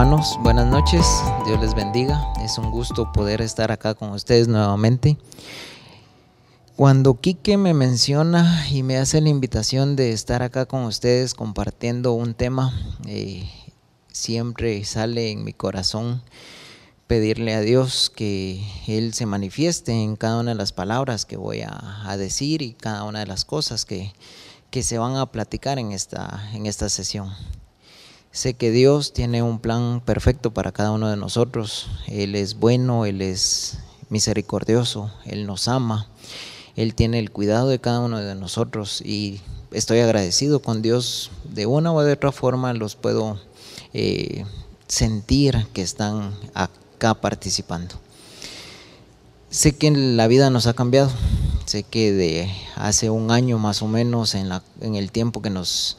Hermanos, buenas noches, Dios les bendiga. Es un gusto poder estar acá con ustedes nuevamente. Cuando Quique me menciona y me hace la invitación de estar acá con ustedes compartiendo un tema, eh, siempre sale en mi corazón pedirle a Dios que Él se manifieste en cada una de las palabras que voy a, decir y cada una de las cosas que, que se van a platicar en esta, en esta sesión. Sé que Dios tiene un plan perfecto para cada uno de nosotros. Él es bueno, Él es misericordioso, Él nos ama, Él tiene el cuidado de cada uno de nosotros y estoy agradecido con Dios. De una u de otra forma los puedo eh, sentir que están acá participando. Sé que la vida nos ha cambiado. Sé que de hace un año más o menos en, la, en el tiempo que nos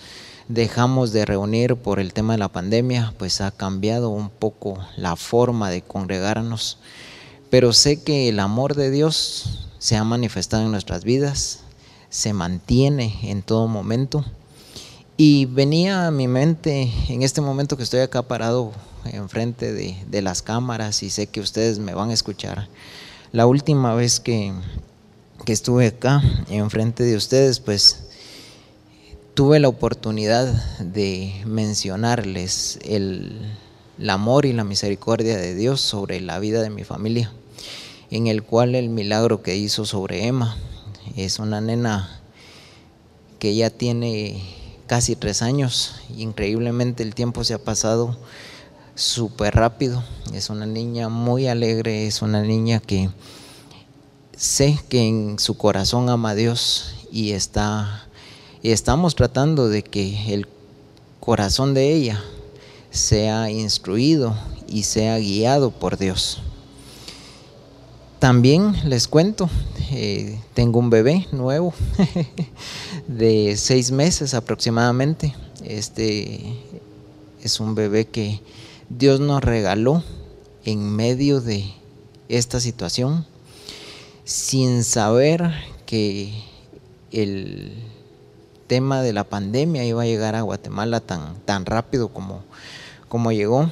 dejamos de reunir por el tema de la pandemia, pues ha cambiado un poco la forma de congregarnos. Pero sé que el amor de Dios se ha manifestado en nuestras vidas, se mantiene en todo momento. Y venía a mi mente en este momento que estoy acá parado enfrente de, las cámaras y sé que ustedes me van a escuchar. La última vez que, que estuve acá enfrente de ustedes, pues tuve la oportunidad de mencionarles el, amor y la misericordia de Dios sobre la vida de mi familia, en el cual el milagro que hizo sobre Emma es una nena que ya tiene casi tres años. Increíblemente el tiempo se ha pasado súper rápido. Es una niña muy alegre, es una niña que sé que en su corazón ama a Dios y está y estamos tratando de que el corazón de ella sea instruido y sea guiado por Dios. También les cuento, eh, tengo un bebé nuevo de seis meses aproximadamente. Este es un bebé que Dios nos regaló en medio de esta situación sin saber que el tema de la pandemia iba a llegar a Guatemala tan, tan rápido como, como llegó.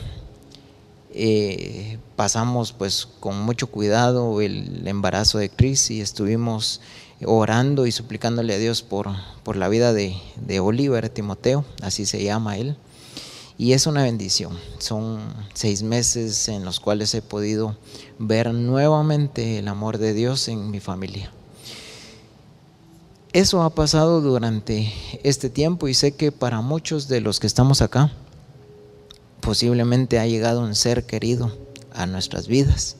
Eh, pasamos pues con mucho cuidado el embarazo de Cris y estuvimos orando y suplicándole a Dios por, por la vida de, de Oliver Timoteo, así se llama él. Y es una bendición. Son seis meses en los cuales he podido ver nuevamente el amor de Dios en mi familia. Eso ha pasado durante este tiempo y sé que para muchos de los que estamos acá, posiblemente ha llegado un ser querido a nuestras vidas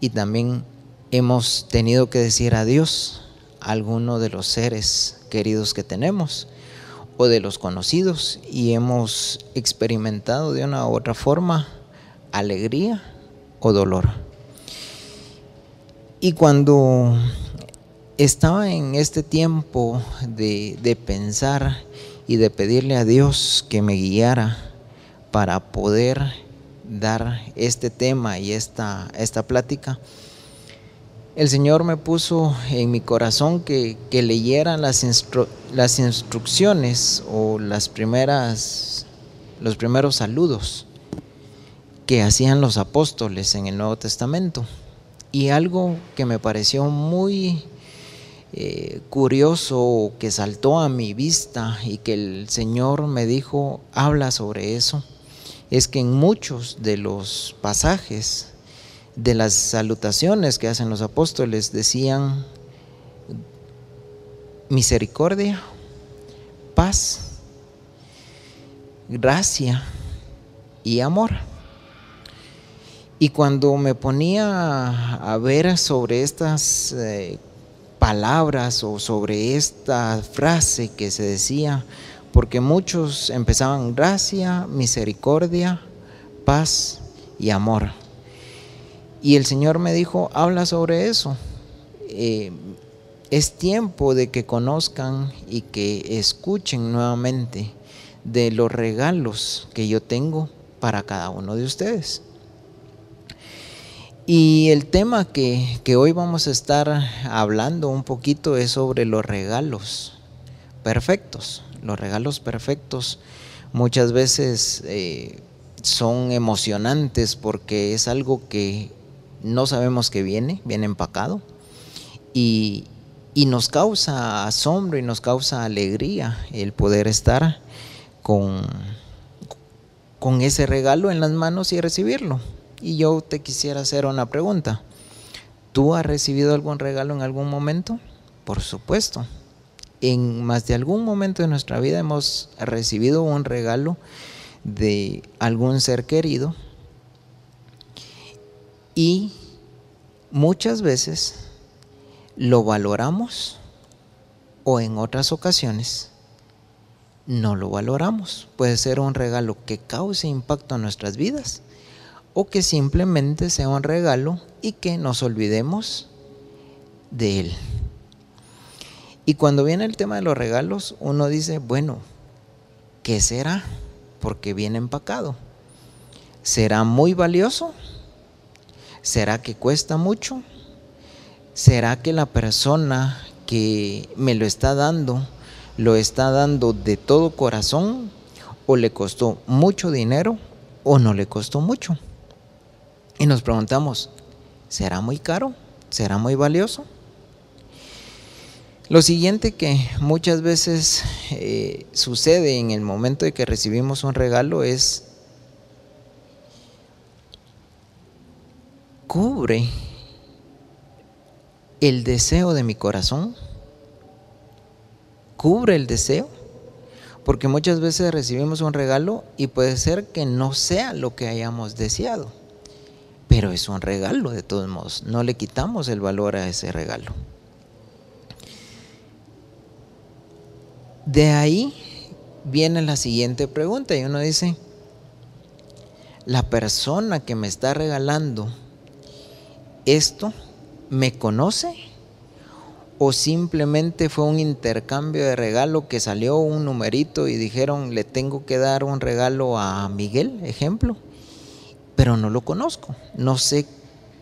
y también hemos tenido que decir adiós a alguno de los seres queridos que tenemos o de los conocidos y hemos experimentado de una u otra forma alegría o dolor. Y cuando estaba en este tiempo de, pensar y de pedirle a Dios que me guiara para poder dar este tema y esta, esta plática, el Señor me puso en mi corazón que, que leyera las, las instrucciones o las primeras, los primeros saludos que hacían los apóstoles en el Nuevo Testamento. Y algo que me pareció muy eh, curioso que saltó a mi vista y que el Señor me dijo, habla sobre eso, es que en muchos de los pasajes de las salutaciones que hacen los apóstoles decían misericordia, paz, gracia y amor. Y cuando me ponía a ver sobre estas eh, palabras o sobre esta frase que se decía, porque muchos empezaban gracia, misericordia, paz y amor. Y el Señor me dijo, habla sobre eso. Eh, es tiempo de que conozcan y que escuchen nuevamente de los regalos que yo tengo para cada uno de ustedes. Y el tema que, hoy vamos a estar hablando un poquito es sobre los regalos perfectos. Los regalos perfectos muchas veces eh, son emocionantes porque es algo que no sabemos que viene, viene empacado y, y nos causa asombro y nos causa alegría el poder estar con, con ese regalo en las manos y recibirlo. Y yo te quisiera hacer una pregunta. ¿Tú has recibido algún regalo en algún momento? Por supuesto. En más de algún momento de nuestra vida hemos recibido un regalo de algún ser querido y muchas veces lo valoramos o en otras ocasiones no lo valoramos. Puede ser un regalo que cause impacto en nuestras vidas o que simplemente sea un regalo y que nos olvidemos de él. Y cuando viene el tema de los regalos, uno dice, bueno, ¿qué será? Porque viene empacado. ¿Será muy valioso? ¿Será que cuesta mucho? ¿Será que la persona que me lo está dando lo está dando de todo corazón o le costó mucho dinero o no le costó mucho? Y nos preguntamos, ¿será muy caro? ¿Será muy valioso? Lo siguiente que muchas veces eh, sucede en el momento de que recibimos un regalo es, cubre el deseo de mi corazón, cubre el deseo, porque muchas veces recibimos un regalo y puede ser que no sea lo que hayamos deseado pero es un regalo de todos modos, no le quitamos el valor a ese regalo. De ahí viene la siguiente pregunta y uno dice, la persona que me está regalando esto, ¿me conoce? ¿O simplemente fue un intercambio de regalo que salió un numerito y dijeron, le tengo que dar un regalo a Miguel, ejemplo? Pero no lo conozco. No sé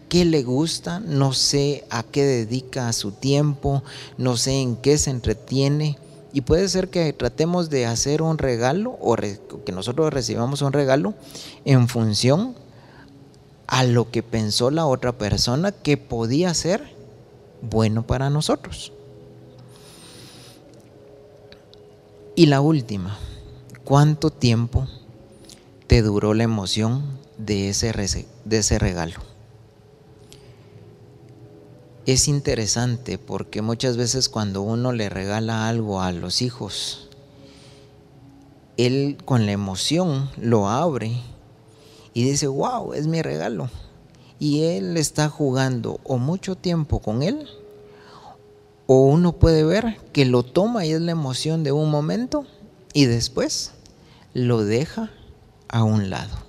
qué le gusta, no sé a qué dedica su tiempo, no sé en qué se entretiene. Y puede ser que tratemos de hacer un regalo o que nosotros recibamos un regalo en función a lo que pensó la otra persona que podía ser bueno para nosotros. Y la última, ¿cuánto tiempo te duró la emoción de ese, regalo. Es interesante porque muchas veces cuando uno le regala algo a los hijos, él con la emoción lo abre y dice, wow, es mi regalo. Y él está jugando o mucho tiempo con él, o uno puede ver que lo toma y es la emoción de un momento y después lo deja a un lado.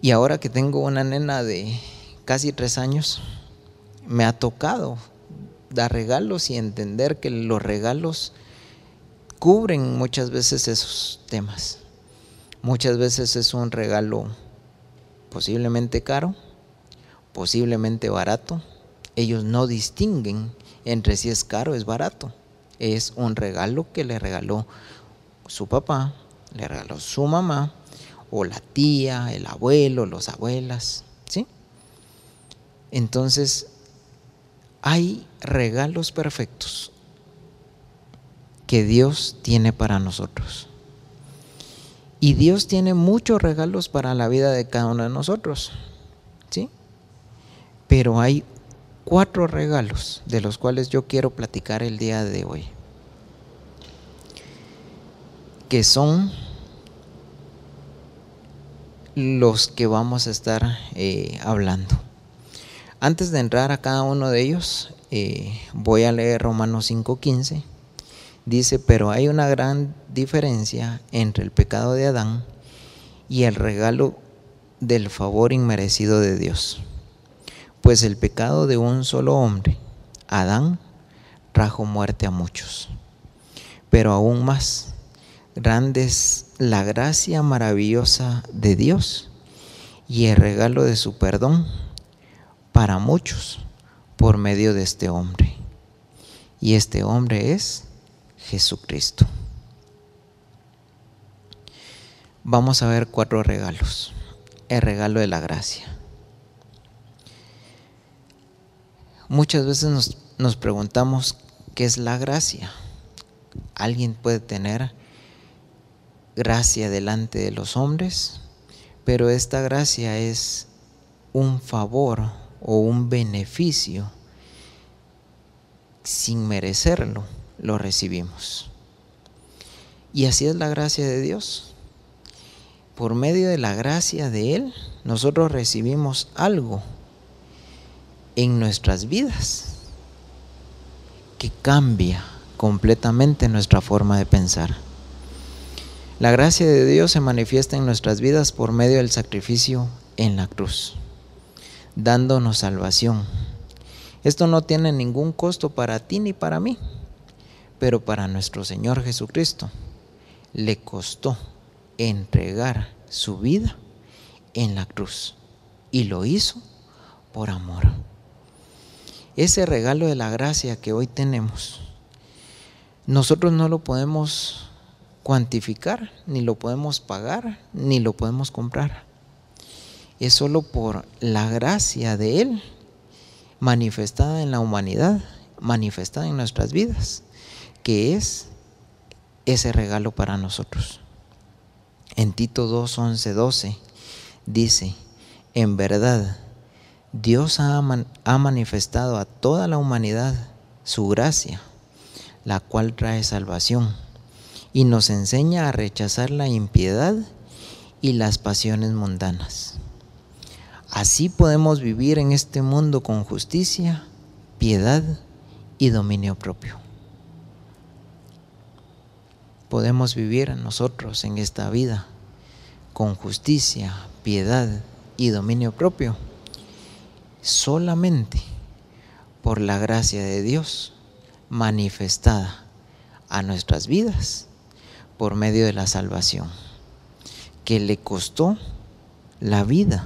Y ahora que tengo una nena de casi tres años, me ha tocado dar regalos y entender que los regalos cubren muchas veces esos temas. Muchas veces es un regalo posiblemente caro, posiblemente barato. Ellos no distinguen entre si es caro o es barato. Es un regalo que le regaló su papá, le regaló su mamá o la tía, el abuelo, los abuelas, ¿sí? Entonces, hay regalos perfectos que Dios tiene para nosotros. Y Dios tiene muchos regalos para la vida de cada uno de nosotros, ¿sí? Pero hay cuatro regalos de los cuales yo quiero platicar el día de hoy, que son los que vamos a estar eh, hablando. Antes de entrar a cada uno de ellos, eh, voy a leer Romanos 5.15. Dice, pero hay una gran diferencia entre el pecado de Adán y el regalo del favor inmerecido de Dios. Pues el pecado de un solo hombre, Adán, trajo muerte a muchos. Pero aún más, grandes la gracia maravillosa de Dios y el regalo de su perdón para muchos por medio de este hombre. Y este hombre es Jesucristo. vamos a ver cuatro regalos. El regalo de la gracia. Muchas veces nos, nos preguntamos qué es la gracia. ¿Alguien puede tener gracia delante de los hombres? Pero esta gracia es un favor o un beneficio sin merecerlo, lo recibimos. Y así es la gracia de Dios. Por medio de la gracia de Él, nosotros recibimos algo en nuestras vidas que cambia completamente nuestra forma de pensar. La gracia de Dios se manifiesta en nuestras vidas por medio del sacrificio en la cruz, dándonos salvación. Esto no tiene ningún costo para ti ni para mí, pero para nuestro Señor Jesucristo le costó entregar su vida en la cruz y lo hizo por amor ese regalo de la gracia que hoy tenemos, nosotros no lo podemos cuantificar, ni lo podemos pagar, ni lo podemos comprar. Es solo por la gracia de Él manifestada en la humanidad, manifestada en nuestras vidas, que es ese regalo para nosotros. En Tito 2, 11, 12 dice, en verdad, Dios ha, manifestado a toda la humanidad su gracia, la cual trae salvación, y nos enseña a rechazar la impiedad y las pasiones mundanas. Así podemos vivir en este mundo con justicia, piedad y dominio propio. Podemos vivir nosotros en esta vida con justicia, piedad y dominio propio solamente por la gracia de Dios manifestada a nuestras vidas por medio de la salvación, que le costó la vida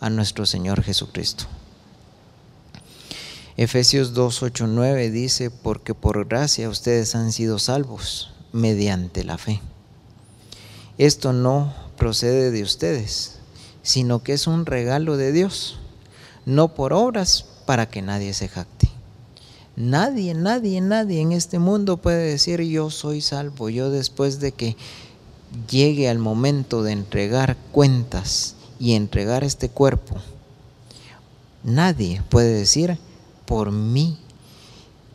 a nuestro Señor Jesucristo. Efesios 2, 8, 9 dice, porque por gracia ustedes han sido salvos mediante la fe. Esto no procede de ustedes, sino que es un regalo de Dios no por obras para que nadie se jacte. Nadie, nadie, nadie en este mundo puede decir yo soy salvo, yo después de que llegue al momento de entregar cuentas y entregar este cuerpo, nadie puede decir por mi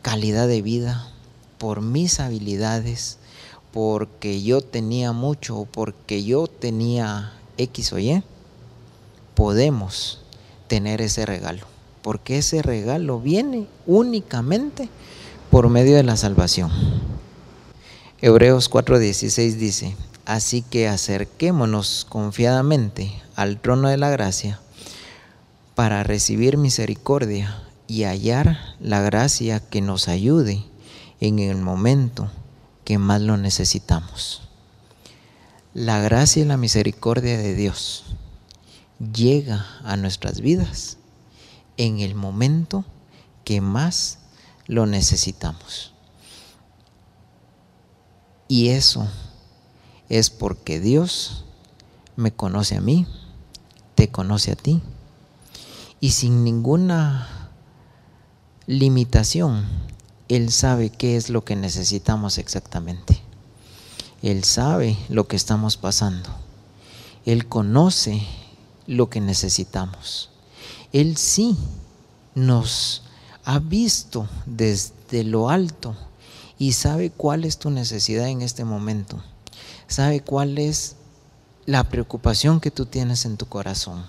calidad de vida, por mis habilidades, porque yo tenía mucho porque yo tenía X o Y, podemos tener ese regalo, porque ese regalo viene únicamente por medio de la salvación. Hebreos 4:16 dice, así que acerquémonos confiadamente al trono de la gracia para recibir misericordia y hallar la gracia que nos ayude en el momento que más lo necesitamos. La gracia y la misericordia de Dios llega a nuestras vidas en el momento que más lo necesitamos. Y eso es porque Dios me conoce a mí, te conoce a ti, y sin ninguna limitación, Él sabe qué es lo que necesitamos exactamente. Él sabe lo que estamos pasando. Él conoce lo que necesitamos. Él sí nos ha visto desde lo alto y sabe cuál es tu necesidad en este momento. Sabe cuál es la preocupación que tú tienes en tu corazón.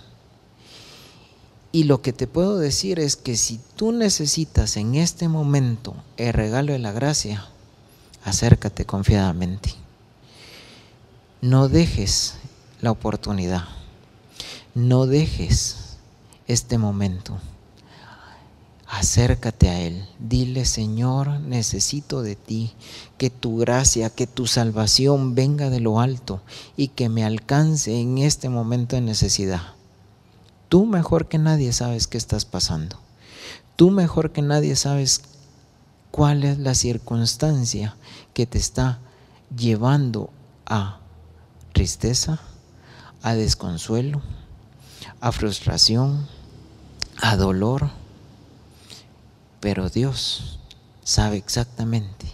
Y lo que te puedo decir es que si tú necesitas en este momento el regalo de la gracia, acércate confiadamente. No dejes la oportunidad. No dejes este momento. Acércate a Él. Dile, Señor, necesito de ti, que tu gracia, que tu salvación venga de lo alto y que me alcance en este momento de necesidad. Tú mejor que nadie sabes qué estás pasando. Tú mejor que nadie sabes cuál es la circunstancia que te está llevando a tristeza, a desconsuelo, a frustración, a dolor. Pero Dios sabe exactamente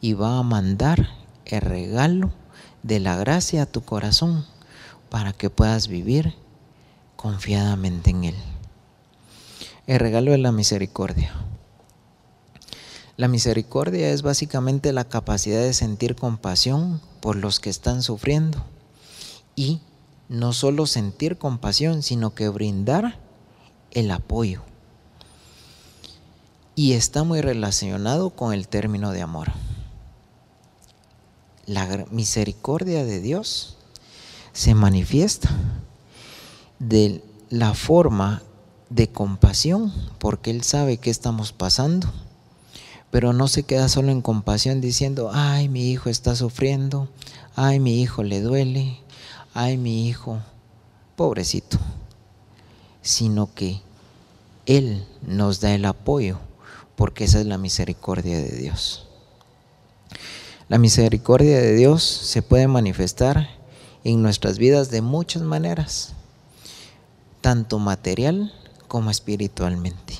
y va a mandar el regalo de la gracia a tu corazón para que puedas vivir confiadamente en Él. El regalo de la misericordia. La misericordia es básicamente la capacidad de sentir compasión por los que están sufriendo y no solo sentir compasión, sino que brindar el apoyo. Y está muy relacionado con el término de amor la misericordia de Dios se manifiesta de la forma de compasión, porque Él sabe que estamos pasando, pero no se queda solo en compasión diciendo, ay, mi hijo está sufriendo, ay, mi hijo le duele, ay, mi hijo, pobrecito, sino que Él nos da el apoyo, porque esa es la misericordia de Dios. La misericordia de Dios se puede manifestar en nuestras vidas de muchas maneras, tanto material como espiritualmente.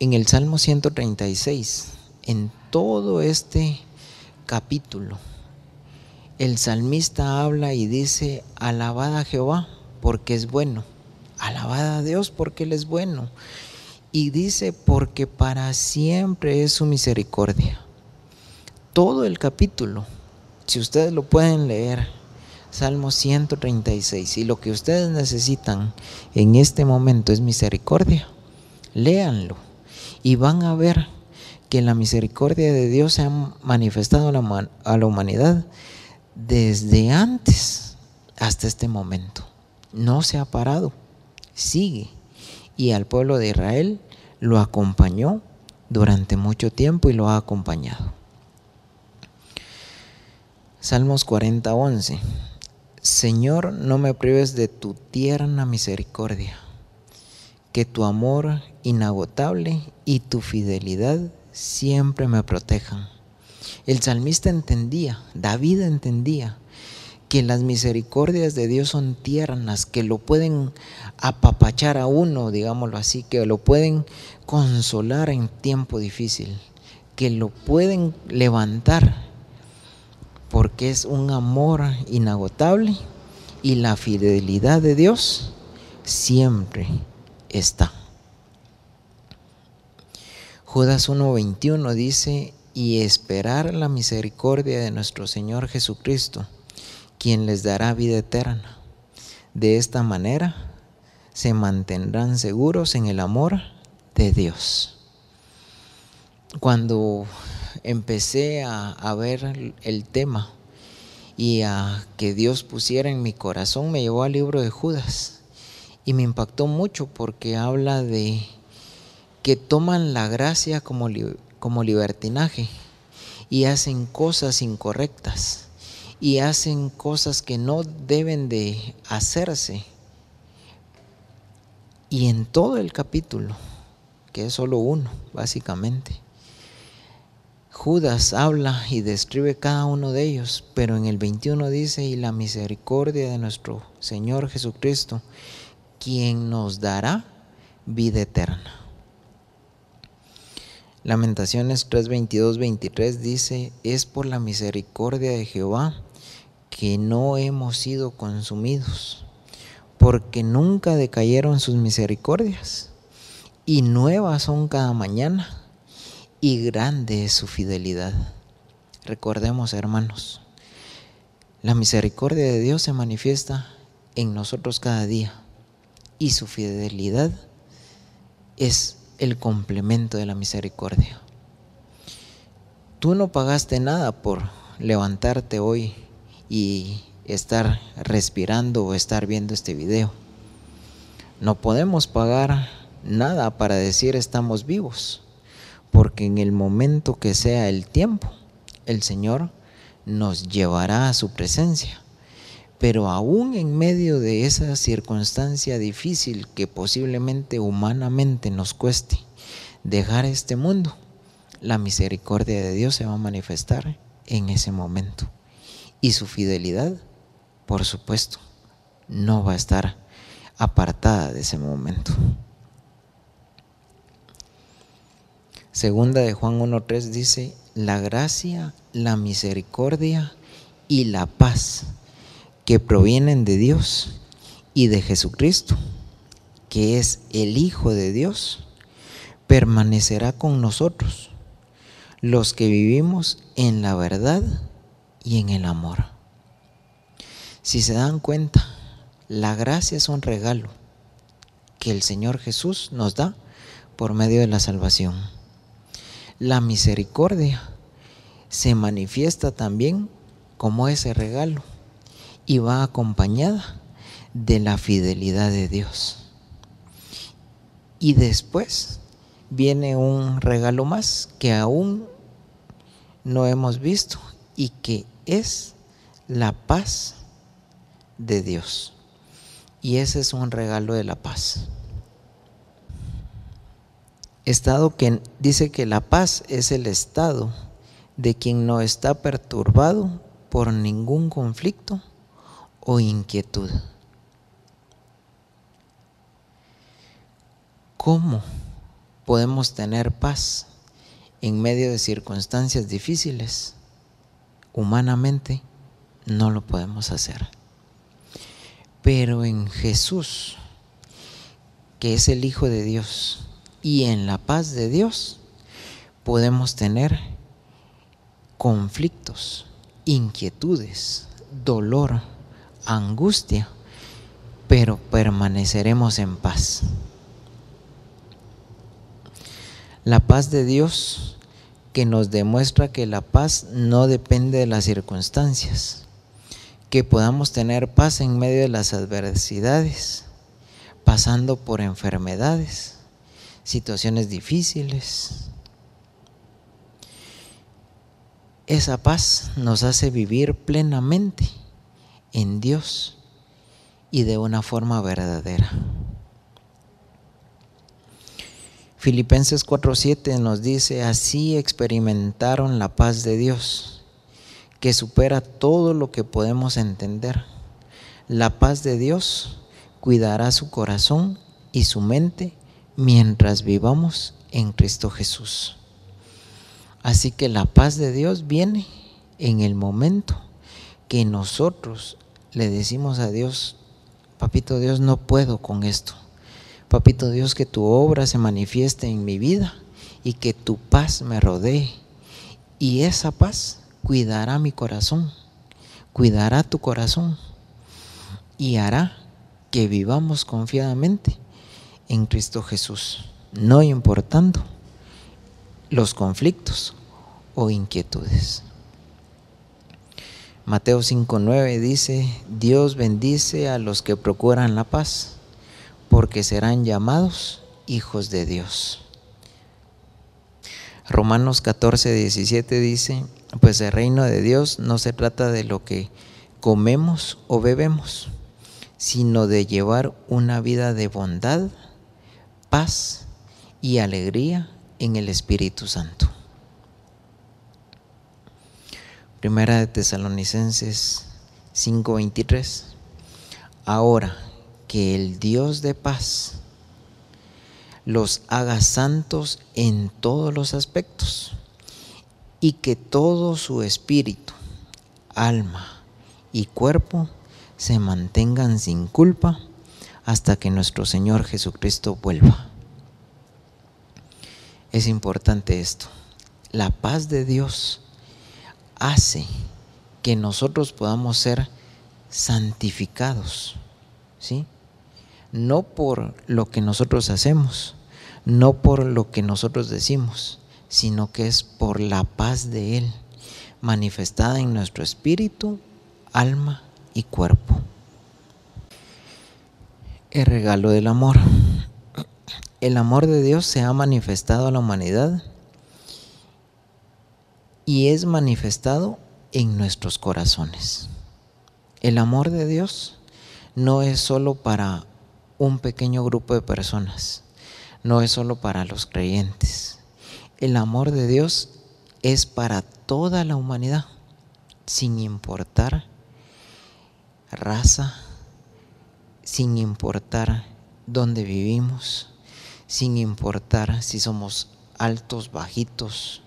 En el Salmo 136, en todo este capítulo, el salmista habla y dice, alabada Jehová porque es bueno, alabada a Dios porque Él es bueno. Y dice, porque para siempre es su misericordia todo el capítulo, si ustedes lo pueden leer, Salmo 136, y lo que ustedes necesitan en este momento es misericordia, léanlo y van a ver que la misericordia de Dios se ha manifestado a la humanidad desde antes hasta este momento. No se ha parado, sigue. Y al pueblo de Israel lo acompañó durante mucho tiempo y lo ha acompañado. Salmos 40, 11. Señor, no me prives de tu tierna misericordia, que tu amor inagotable y tu fidelidad siempre me protejan. El salmista entendía, David entendía, que las misericordias de Dios son tiernas, que lo pueden apapachar a uno, digámoslo así, que lo pueden consolar en tiempo difícil, que lo pueden levantar porque es un amor inagotable y la fidelidad de Dios siempre está. Judas 1.21 dice, y esperar la misericordia de nuestro Señor Jesucristo, quien les dará vida eterna. De esta manera se mantendrán seguros en el amor de Dios. Cuando empecé a, ver el tema y a que Dios pusiera en mi corazón, me llevó al libro de Judas. Y me impactó mucho porque habla de que toman la gracia como, como libertinaje y hacen cosas incorrectas y hacen cosas que no deben de hacerse. Y en todo el capítulo, que es solo uno, básicamente, Judas habla y describe cada uno de ellos, pero en el 21 dice, y la misericordia de nuestro Señor Jesucristo, quien nos dará vida eterna. Lamentaciones 3, 22, 23 dice, es por la misericordia de Jehová que no hemos sido consumidos, porque nunca decayeron sus misericordias, y nuevas son cada mañana y grande es su fidelidad. Recordemos, hermanos, la misericordia de Dios se manifiesta en nosotros cada día y su fidelidad es el complemento de la misericordia. Tú no pagaste nada por levantarte hoy y estar respirando o estar viendo este video. No podemos pagar nada para decir estamos vivos porque en el momento que sea el tiempo, el Señor nos llevará a su presencia. Pero aún en medio de esa circunstancia difícil que posiblemente humanamente nos cueste dejar este mundo, la misericordia de Dios se va a manifestar en ese momento. Y su fidelidad, por supuesto, no va a estar apartada de ese momento. Segunda de Juan 1.3 dice, la gracia, la misericordia y la paz que provienen de Dios y de Jesucristo, que es el Hijo de Dios, permanecerá con nosotros, los que vivimos en la verdad y en el amor. Si se dan cuenta, la gracia es un regalo que el Señor Jesús nos da por medio de la salvación. La misericordia se manifiesta también como ese regalo y va acompañada de la fidelidad de Dios. Y después viene un regalo más que aún no hemos visto y que es la paz de Dios. Y ese es un regalo de la paz. Estado que dice que la paz es el estado de quien no está perturbado por ningún conflicto o inquietud. ¿Cómo podemos tener paz en medio de circunstancias difíciles? Humanamente no lo podemos hacer. Pero en Jesús, que es el Hijo de Dios, y en la paz de Dios podemos tener conflictos, inquietudes, dolor, angustia, pero permaneceremos en paz. La paz de Dios que nos demuestra que la paz no depende de las circunstancias, que podamos tener paz en medio de las adversidades, pasando por enfermedades, situaciones difíciles. Esa paz nos hace vivir plenamente en Dios y de una forma verdadera. Filipenses 4:7 nos dice, así experimentaron la paz de Dios, que supera todo lo que podemos entender. La paz de Dios cuidará su corazón y su mente mientras vivamos en Cristo Jesús. Así que la paz de Dios viene en el momento que nosotros le decimos a Dios, papito Dios, no puedo con esto. Papito Dios, que tu obra se manifieste en mi vida y que tu paz me rodee. Y esa paz cuidará mi corazón, cuidará tu corazón y hará que vivamos confiadamente en Cristo Jesús, no importando los conflictos o inquietudes. Mateo 5.9 dice, Dios bendice a los que procuran la paz, porque serán llamados hijos de Dios. Romanos 14.17 dice, pues el reino de Dios no se trata de lo que comemos o bebemos, sino de llevar una vida de bondad, paz y alegría en el Espíritu Santo. Primera de Tesalonicenses 5:23. Ahora que el Dios de paz los haga santos en todos los aspectos y que todo su espíritu, alma y cuerpo se mantengan sin culpa hasta que nuestro Señor Jesucristo vuelva. Es importante esto. La paz de Dios hace que nosotros podamos ser santificados, ¿sí? No por lo que nosotros hacemos, no por lo que nosotros decimos, sino que es por la paz de Él, manifestada en nuestro espíritu, alma y cuerpo el regalo del amor. El amor de Dios se ha manifestado a la humanidad y es manifestado en nuestros corazones. El amor de Dios no es solo para un pequeño grupo de personas, no es solo para los creyentes. El amor de Dios es para toda la humanidad, sin importar raza, sin importar dónde vivimos, sin importar si somos altos, bajitos,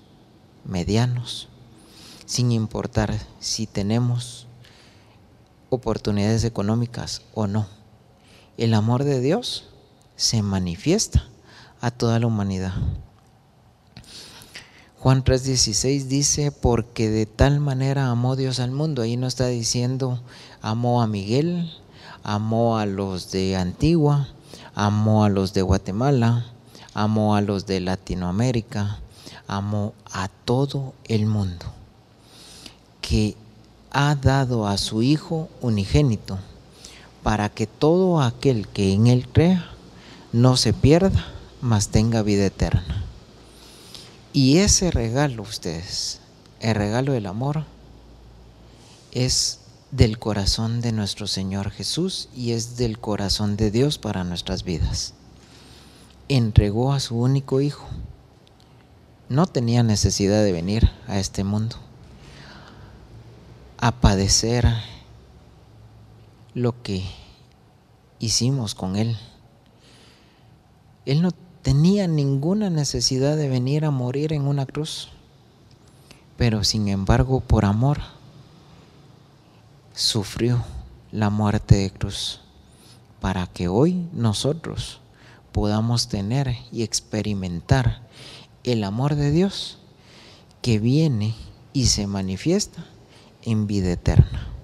medianos, sin importar si tenemos oportunidades económicas o no. El amor de Dios se manifiesta a toda la humanidad. Juan 3:16 dice, porque de tal manera amó Dios al mundo. Ahí no está diciendo, amó a Miguel, amó a los de Antigua, amó a los de Guatemala, amó a los de Latinoamérica, amó a todo el mundo, que ha dado a su Hijo unigénito, para que todo aquel que en Él crea no se pierda, mas tenga vida eterna. Y ese regalo, ustedes, el regalo del amor, es del corazón de nuestro Señor Jesús y es del corazón de Dios para nuestras vidas. Entregó a su único Hijo. No tenía necesidad de venir a este mundo a padecer lo que hicimos con Él. Él no tenía ninguna necesidad de venir a morir en una cruz, pero sin embargo por amor sufrió la muerte de cruz para que hoy nosotros podamos tener y experimentar el amor de Dios que viene y se manifiesta en vida eterna.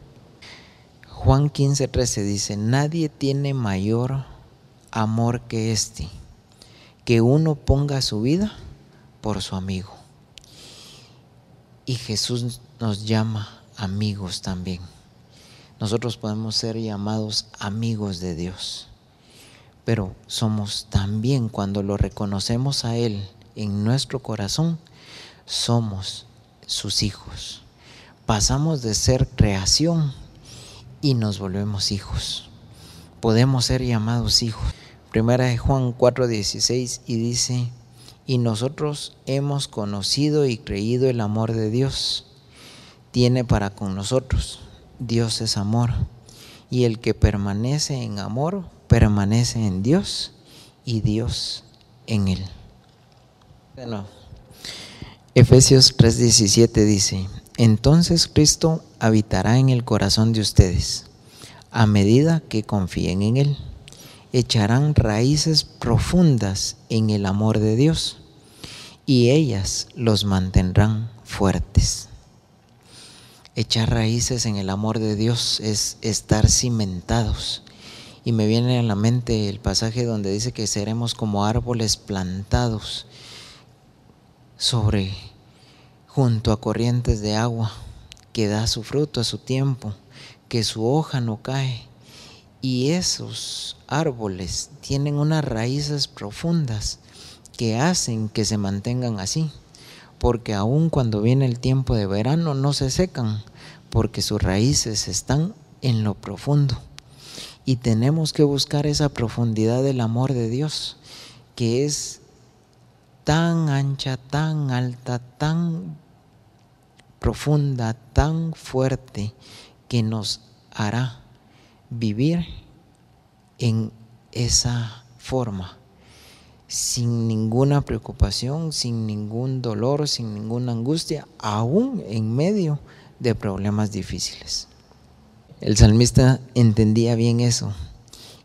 Juan 15:13 dice, nadie tiene mayor amor que este que uno ponga su vida por su amigo. Y Jesús nos llama amigos también. Nosotros podemos ser llamados amigos de Dios, pero somos también cuando lo reconocemos a Él en nuestro corazón, somos sus hijos. Pasamos de ser creación y nos volvemos hijos. Podemos ser llamados hijos. Primera de Juan 4:16 y dice, y nosotros hemos conocido y creído el amor de Dios. Tiene para con nosotros. Dios es amor. Y el que permanece en amor, permanece en Dios y Dios en él. Bueno, Efesios 3:17 dice, entonces Cristo habitará en el corazón de ustedes a medida que confíen en Él echarán raíces profundas en el amor de Dios y ellas los mantendrán fuertes. Echar raíces en el amor de Dios es estar cimentados. Y me viene a la mente el pasaje donde dice que seremos como árboles plantados sobre junto a corrientes de agua, que da su fruto a su tiempo, que su hoja no cae y esos árboles tienen unas raíces profundas que hacen que se mantengan así, porque aun cuando viene el tiempo de verano no se secan, porque sus raíces están en lo profundo. Y tenemos que buscar esa profundidad del amor de Dios, que es tan ancha, tan alta, tan profunda, tan fuerte, que nos hará vivir en esa forma, sin ninguna preocupación, sin ningún dolor, sin ninguna angustia, aún en medio de problemas difíciles. El salmista entendía bien eso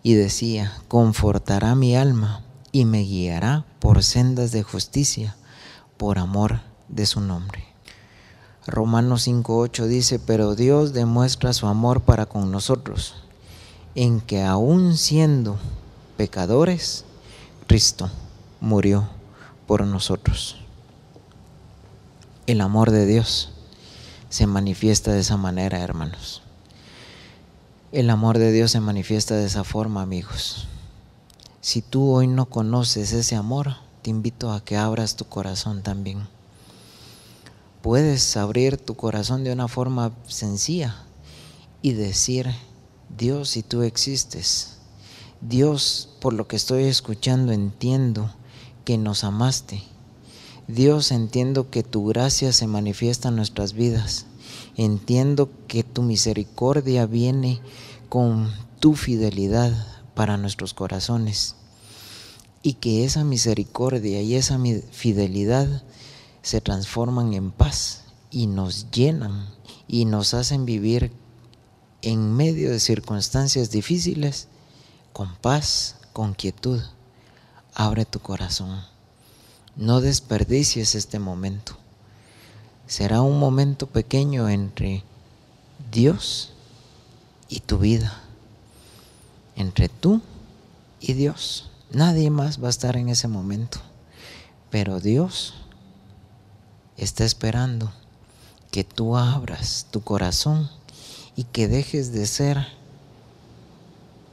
y decía, confortará mi alma y me guiará por sendas de justicia, por amor de su nombre. Romanos 5.8 dice, pero Dios demuestra su amor para con nosotros en que aún siendo pecadores, Cristo murió por nosotros. El amor de Dios se manifiesta de esa manera, hermanos. El amor de Dios se manifiesta de esa forma, amigos. Si tú hoy no conoces ese amor, te invito a que abras tu corazón también. Puedes abrir tu corazón de una forma sencilla y decir, Dios, si tú existes, Dios, por lo que estoy escuchando, entiendo que nos amaste. Dios, entiendo que tu gracia se manifiesta en nuestras vidas entiendo que tu misericordia viene con tu fidelidad para nuestros corazones y que esa misericordia y esa fidelidad se transforman en paz y nos llenan y nos hacen vivir en medio de circunstancias difíciles con paz, con quietud. Abre tu corazón. No desperdicies este momento. Será un momento pequeño entre Dios y tu vida. Entre tú y Dios. Nadie más va a estar en ese momento. Pero Dios está esperando que tú abras tu corazón y que dejes de ser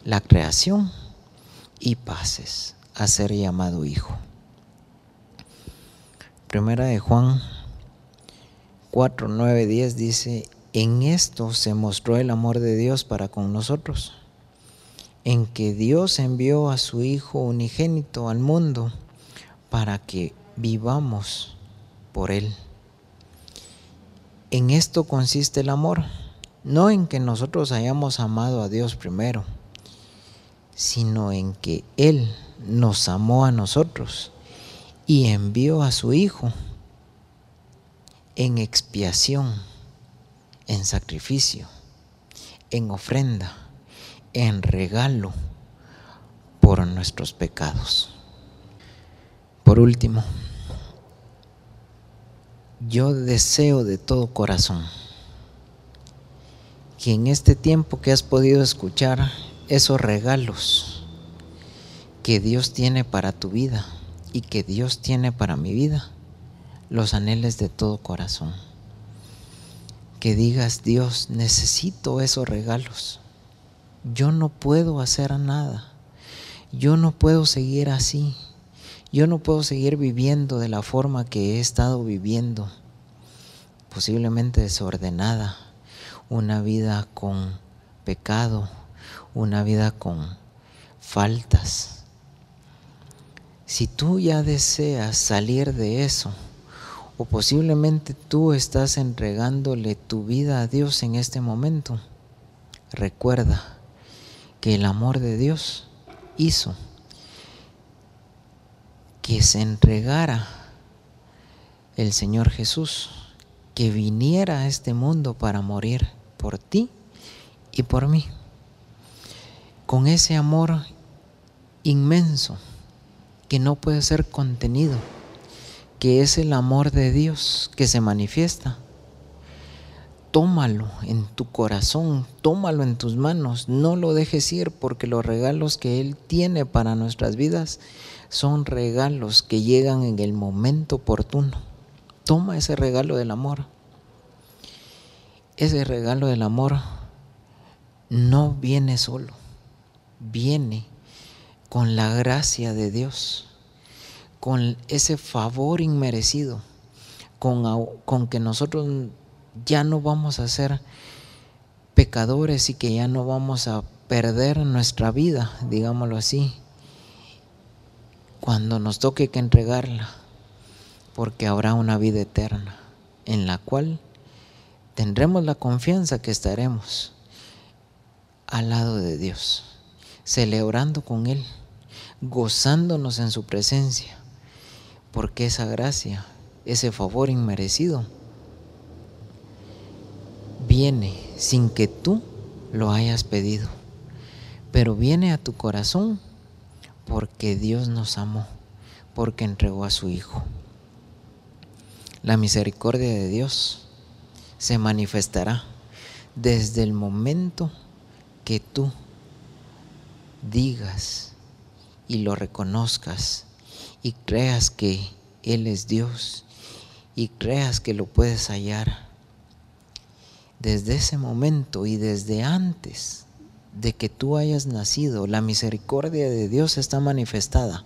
la creación y pases a ser llamado hijo. Primera de Juan 4, 9, 10 dice, en esto se mostró el amor de Dios para con nosotros, en que Dios envió a su Hijo unigénito al mundo para que vivamos por Él. En esto consiste el amor, no en que nosotros hayamos amado a Dios primero, sino en que Él nos amó a nosotros y envió a su Hijo en expiación, en sacrificio, en ofrenda, en regalo por nuestros pecados. Por último, yo deseo de todo corazón que en este tiempo que has podido escuchar esos regalos que Dios tiene para tu vida y que Dios tiene para mi vida, los anheles de todo corazón. Que digas, Dios, necesito esos regalos. Yo no puedo hacer nada. Yo no puedo seguir así. Yo no puedo seguir viviendo de la forma que he estado viviendo, posiblemente desordenada, una vida con pecado, una vida con faltas. Si tú ya deseas salir de eso, o posiblemente tú estás entregándole tu vida a Dios en este momento, recuerda que el amor de Dios hizo que se entregara el Señor Jesús, que viniera a este mundo para morir por ti y por mí. Con ese amor inmenso que no puede ser contenido, que es el amor de Dios que se manifiesta. Tómalo en tu corazón, tómalo en tus manos, no lo dejes ir porque los regalos que Él tiene para nuestras vidas son regalos que llegan en el momento oportuno. Toma ese regalo del amor. Ese regalo del amor no viene solo, viene con la gracia de Dios, con ese favor inmerecido, con, con que nosotros ya no vamos a ser pecadores y que ya no vamos a perder nuestra vida, digámoslo así, cuando nos toque que entregarla, porque habrá una vida eterna en la cual tendremos la confianza que estaremos al lado de Dios, celebrando con Él, gozándonos en su presencia, porque esa gracia, ese favor inmerecido, viene sin que tú lo hayas pedido, pero viene a tu corazón porque Dios nos amó, porque entregó a su Hijo. La misericordia de Dios se manifestará desde el momento que tú digas y lo reconozcas y creas que Él es Dios y creas que lo puedes hallar. Desde ese momento y desde antes de que tú hayas nacido, la misericordia de Dios está manifestada.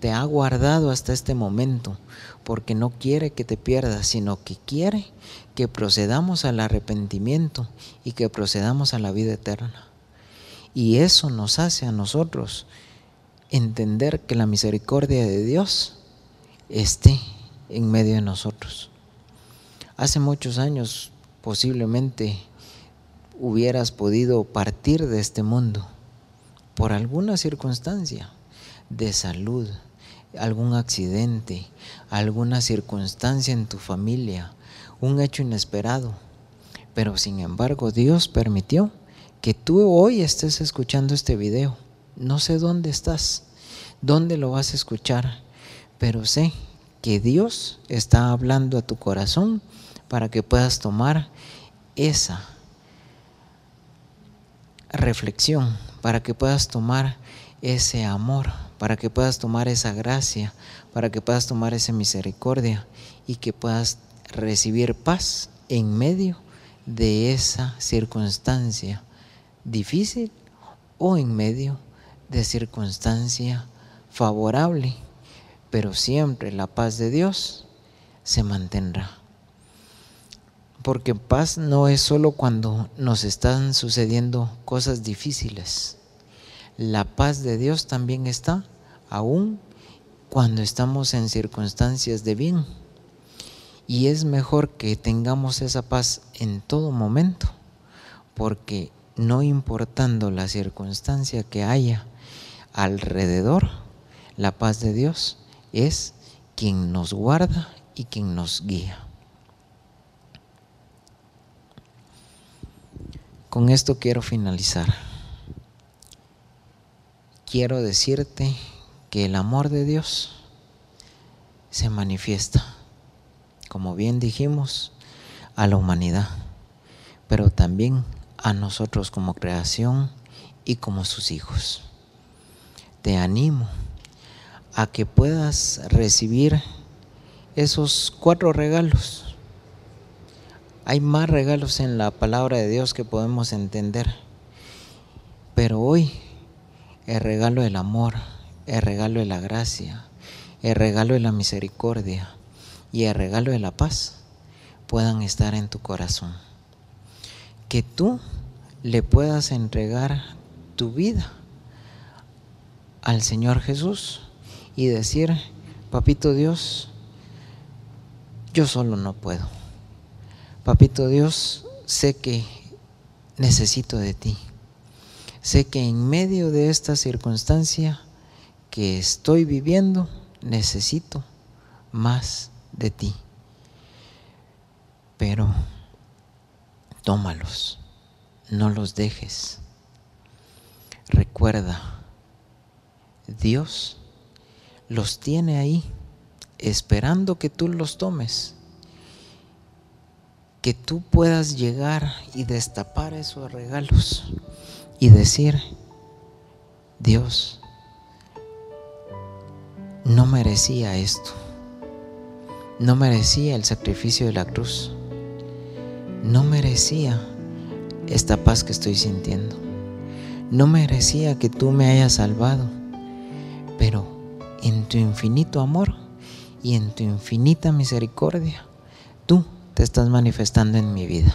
Te ha guardado hasta este momento porque no quiere que te pierdas, sino que quiere que procedamos al arrepentimiento y que procedamos a la vida eterna. Y eso nos hace a nosotros entender que la misericordia de Dios esté en medio de nosotros. Hace muchos años posiblemente hubieras podido partir de este mundo por alguna circunstancia de salud, algún accidente, alguna circunstancia en tu familia, un hecho inesperado. Pero sin embargo Dios permitió que tú hoy estés escuchando este video. No sé dónde estás, dónde lo vas a escuchar, pero sé que Dios está hablando a tu corazón para que puedas tomar esa reflexión, para que puedas tomar ese amor, para que puedas tomar esa gracia, para que puedas tomar esa misericordia y que puedas recibir paz en medio de esa circunstancia difícil o en medio de circunstancia favorable, pero siempre la paz de Dios se mantendrá. Porque paz no es solo cuando nos están sucediendo cosas difíciles. La paz de Dios también está aún cuando estamos en circunstancias de bien. Y es mejor que tengamos esa paz en todo momento, porque no importando la circunstancia que haya alrededor, la paz de Dios es quien nos guarda y quien nos guía. Con esto quiero finalizar. Quiero decirte que el amor de Dios se manifiesta, como bien dijimos, a la humanidad, pero también a nosotros como creación y como sus hijos. Te animo a que puedas recibir esos cuatro regalos hay más regalos en la palabra de Dios que podemos entender. Pero hoy el regalo del amor, el regalo de la gracia, el regalo de la misericordia y el regalo de la paz puedan estar en tu corazón. Que tú le puedas entregar tu vida al Señor Jesús y decir, papito Dios, yo solo no puedo Papito Dios, sé que necesito de ti. Sé que en medio de esta circunstancia que estoy viviendo, necesito más de ti. Pero tómalos, no los dejes. Recuerda, Dios los tiene ahí, esperando que tú los tomes que tú puedas llegar y destapar esos regalos y decir, Dios, no merecía esto, no merecía el sacrificio de la cruz, no merecía esta paz que estoy sintiendo, no merecía que tú me hayas salvado, pero en tu infinito amor y en tu infinita misericordia, tú te estás manifestando en mi vida.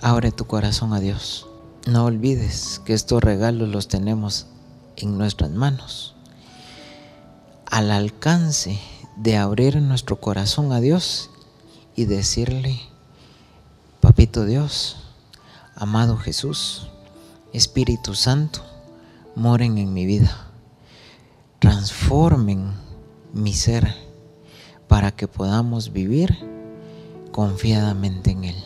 Abre tu corazón a Dios. No olvides que estos regalos los tenemos en nuestras manos. Al alcance de abrir nuestro corazón a Dios y decirle, Papito Dios, amado Jesús, Espíritu Santo, moren en mi vida, transformen mi ser para que podamos vivir confiadamente en Él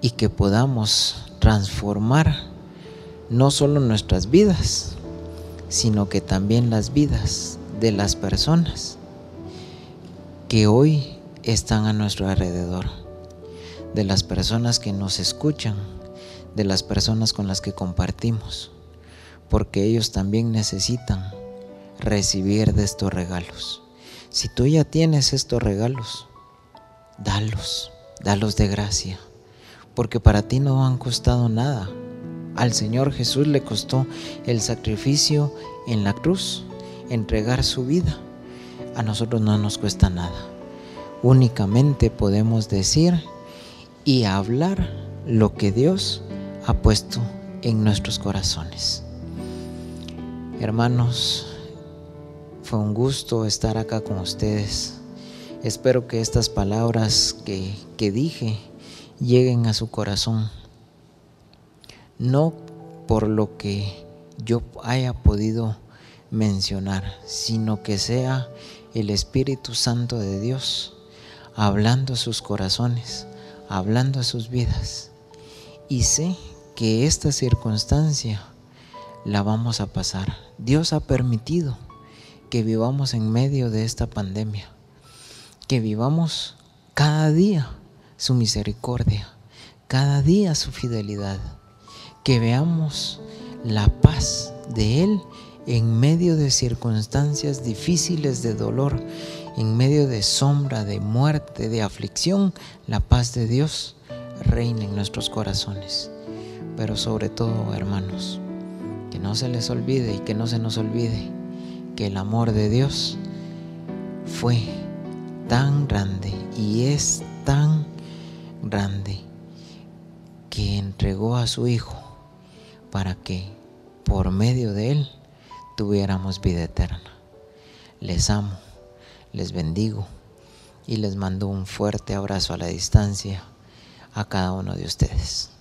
y que podamos transformar no solo nuestras vidas, sino que también las vidas de las personas que hoy están a nuestro alrededor, de las personas que nos escuchan, de las personas con las que compartimos, porque ellos también necesitan recibir de estos regalos. Si tú ya tienes estos regalos, dalos, dalos de gracia, porque para ti no han costado nada. Al Señor Jesús le costó el sacrificio en la cruz, entregar su vida. A nosotros no nos cuesta nada. Únicamente podemos decir y hablar lo que Dios ha puesto en nuestros corazones. Hermanos, fue un gusto estar acá con ustedes. Espero que estas palabras que, que dije lleguen a su corazón. No por lo que yo haya podido mencionar, sino que sea el Espíritu Santo de Dios hablando a sus corazones, hablando a sus vidas. Y sé que esta circunstancia la vamos a pasar. Dios ha permitido que vivamos en medio de esta pandemia, que vivamos cada día su misericordia, cada día su fidelidad, que veamos la paz de Él en medio de circunstancias difíciles de dolor, en medio de sombra, de muerte, de aflicción, la paz de Dios reina en nuestros corazones. Pero sobre todo, hermanos, que no se les olvide y que no se nos olvide que el amor de Dios fue tan grande y es tan grande que entregó a su Hijo para que por medio de Él tuviéramos vida eterna. Les amo, les bendigo y les mando un fuerte abrazo a la distancia a cada uno de ustedes.